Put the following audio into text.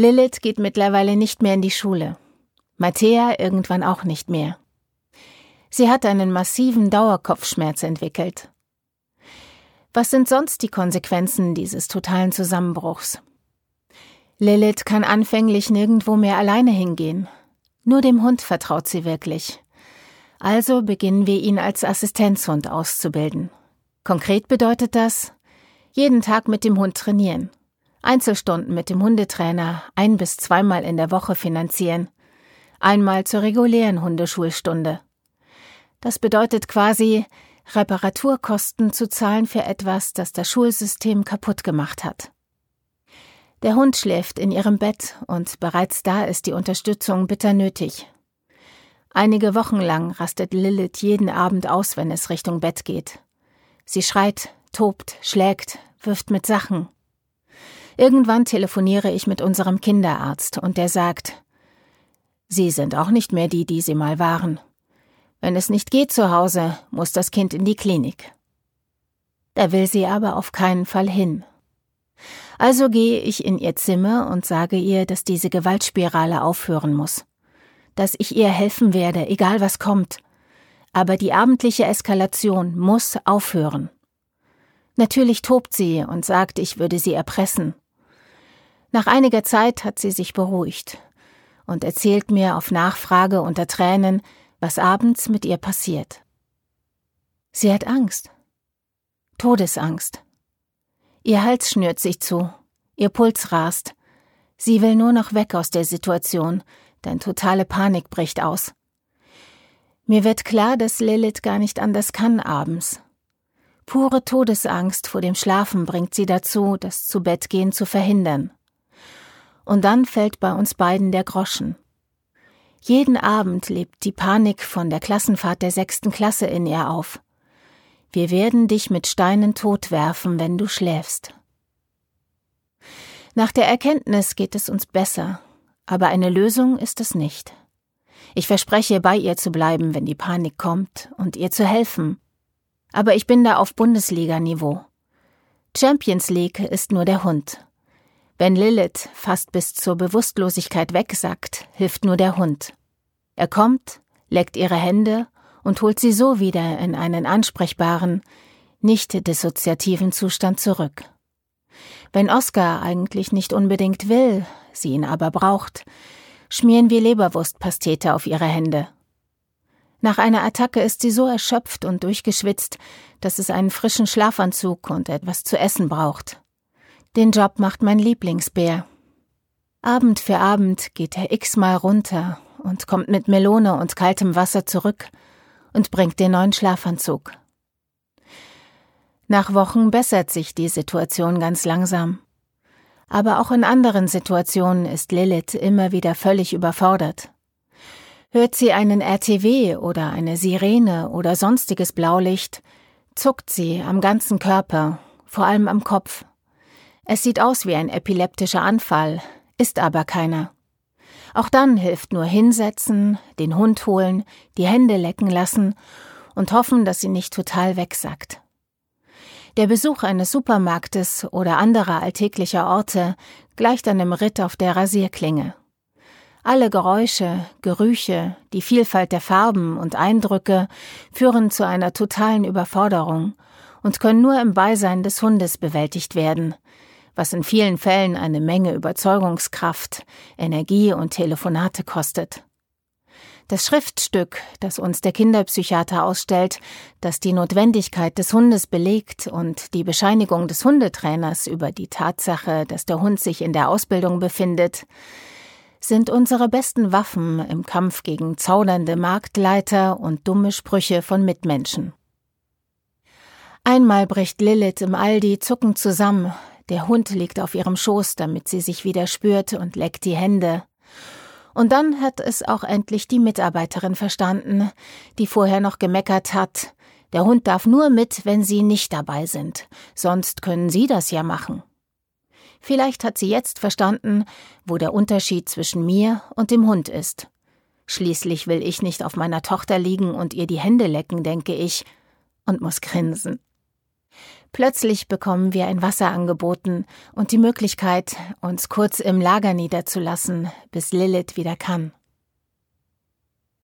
Lilith geht mittlerweile nicht mehr in die Schule. Mattea irgendwann auch nicht mehr. Sie hat einen massiven Dauerkopfschmerz entwickelt. Was sind sonst die Konsequenzen dieses totalen Zusammenbruchs? Lilith kann anfänglich nirgendwo mehr alleine hingehen. Nur dem Hund vertraut sie wirklich. Also beginnen wir ihn als Assistenzhund auszubilden. Konkret bedeutet das, jeden Tag mit dem Hund trainieren. Einzelstunden mit dem Hundetrainer ein bis zweimal in der Woche finanzieren. Einmal zur regulären Hundeschulstunde. Das bedeutet quasi, Reparaturkosten zu zahlen für etwas, das das Schulsystem kaputt gemacht hat. Der Hund schläft in ihrem Bett und bereits da ist die Unterstützung bitter nötig. Einige Wochen lang rastet Lilith jeden Abend aus, wenn es Richtung Bett geht. Sie schreit, tobt, schlägt, wirft mit Sachen. Irgendwann telefoniere ich mit unserem Kinderarzt und der sagt, Sie sind auch nicht mehr die, die Sie mal waren. Wenn es nicht geht zu Hause, muss das Kind in die Klinik. Da will sie aber auf keinen Fall hin. Also gehe ich in ihr Zimmer und sage ihr, dass diese Gewaltspirale aufhören muss. Dass ich ihr helfen werde, egal was kommt. Aber die abendliche Eskalation muss aufhören. Natürlich tobt sie und sagt, ich würde sie erpressen. Nach einiger Zeit hat sie sich beruhigt und erzählt mir auf Nachfrage unter Tränen, was abends mit ihr passiert. Sie hat Angst. Todesangst. Ihr Hals schnürt sich zu, ihr Puls rast. Sie will nur noch weg aus der Situation, denn totale Panik bricht aus. Mir wird klar, dass Lilith gar nicht anders kann abends. Pure Todesangst vor dem Schlafen bringt sie dazu, das Zubettgehen zu verhindern. Und dann fällt bei uns beiden der Groschen. Jeden Abend lebt die Panik von der Klassenfahrt der sechsten Klasse in ihr auf. Wir werden dich mit Steinen totwerfen, wenn du schläfst. Nach der Erkenntnis geht es uns besser, aber eine Lösung ist es nicht. Ich verspreche, bei ihr zu bleiben, wenn die Panik kommt, und ihr zu helfen. Aber ich bin da auf Bundesliga-Niveau. Champions League ist nur der Hund. Wenn Lilith fast bis zur Bewusstlosigkeit wegsackt, hilft nur der Hund. Er kommt, leckt ihre Hände und holt sie so wieder in einen ansprechbaren, nicht dissoziativen Zustand zurück. Wenn Oskar eigentlich nicht unbedingt will, sie ihn aber braucht, schmieren wir Leberwurstpastete auf ihre Hände. Nach einer Attacke ist sie so erschöpft und durchgeschwitzt, dass es einen frischen Schlafanzug und etwas zu essen braucht. Den Job macht mein Lieblingsbär. Abend für Abend geht er x-mal runter und kommt mit Melone und kaltem Wasser zurück und bringt den neuen Schlafanzug. Nach Wochen bessert sich die Situation ganz langsam. Aber auch in anderen Situationen ist Lilith immer wieder völlig überfordert. Hört sie einen RTW oder eine Sirene oder sonstiges Blaulicht, zuckt sie am ganzen Körper, vor allem am Kopf. Es sieht aus wie ein epileptischer Anfall, ist aber keiner. Auch dann hilft nur hinsetzen, den Hund holen, die Hände lecken lassen und hoffen, dass sie nicht total wegsackt. Der Besuch eines Supermarktes oder anderer alltäglicher Orte gleicht einem Ritt auf der Rasierklinge. Alle Geräusche, Gerüche, die Vielfalt der Farben und Eindrücke führen zu einer totalen Überforderung und können nur im Beisein des Hundes bewältigt werden, was in vielen Fällen eine Menge Überzeugungskraft, Energie und Telefonate kostet. Das Schriftstück, das uns der Kinderpsychiater ausstellt, das die Notwendigkeit des Hundes belegt und die Bescheinigung des Hundetrainers über die Tatsache, dass der Hund sich in der Ausbildung befindet, sind unsere besten Waffen im Kampf gegen zaudernde Marktleiter und dumme Sprüche von Mitmenschen. Einmal bricht Lilith im Aldi zuckend zusammen, der Hund liegt auf ihrem Schoß, damit sie sich wieder spürt und leckt die Hände. Und dann hat es auch endlich die Mitarbeiterin verstanden, die vorher noch gemeckert hat, der Hund darf nur mit, wenn Sie nicht dabei sind, sonst können Sie das ja machen. Vielleicht hat sie jetzt verstanden, wo der Unterschied zwischen mir und dem Hund ist. Schließlich will ich nicht auf meiner Tochter liegen und ihr die Hände lecken, denke ich, und muss grinsen. Plötzlich bekommen wir ein Wasser angeboten und die Möglichkeit, uns kurz im Lager niederzulassen, bis Lilith wieder kann.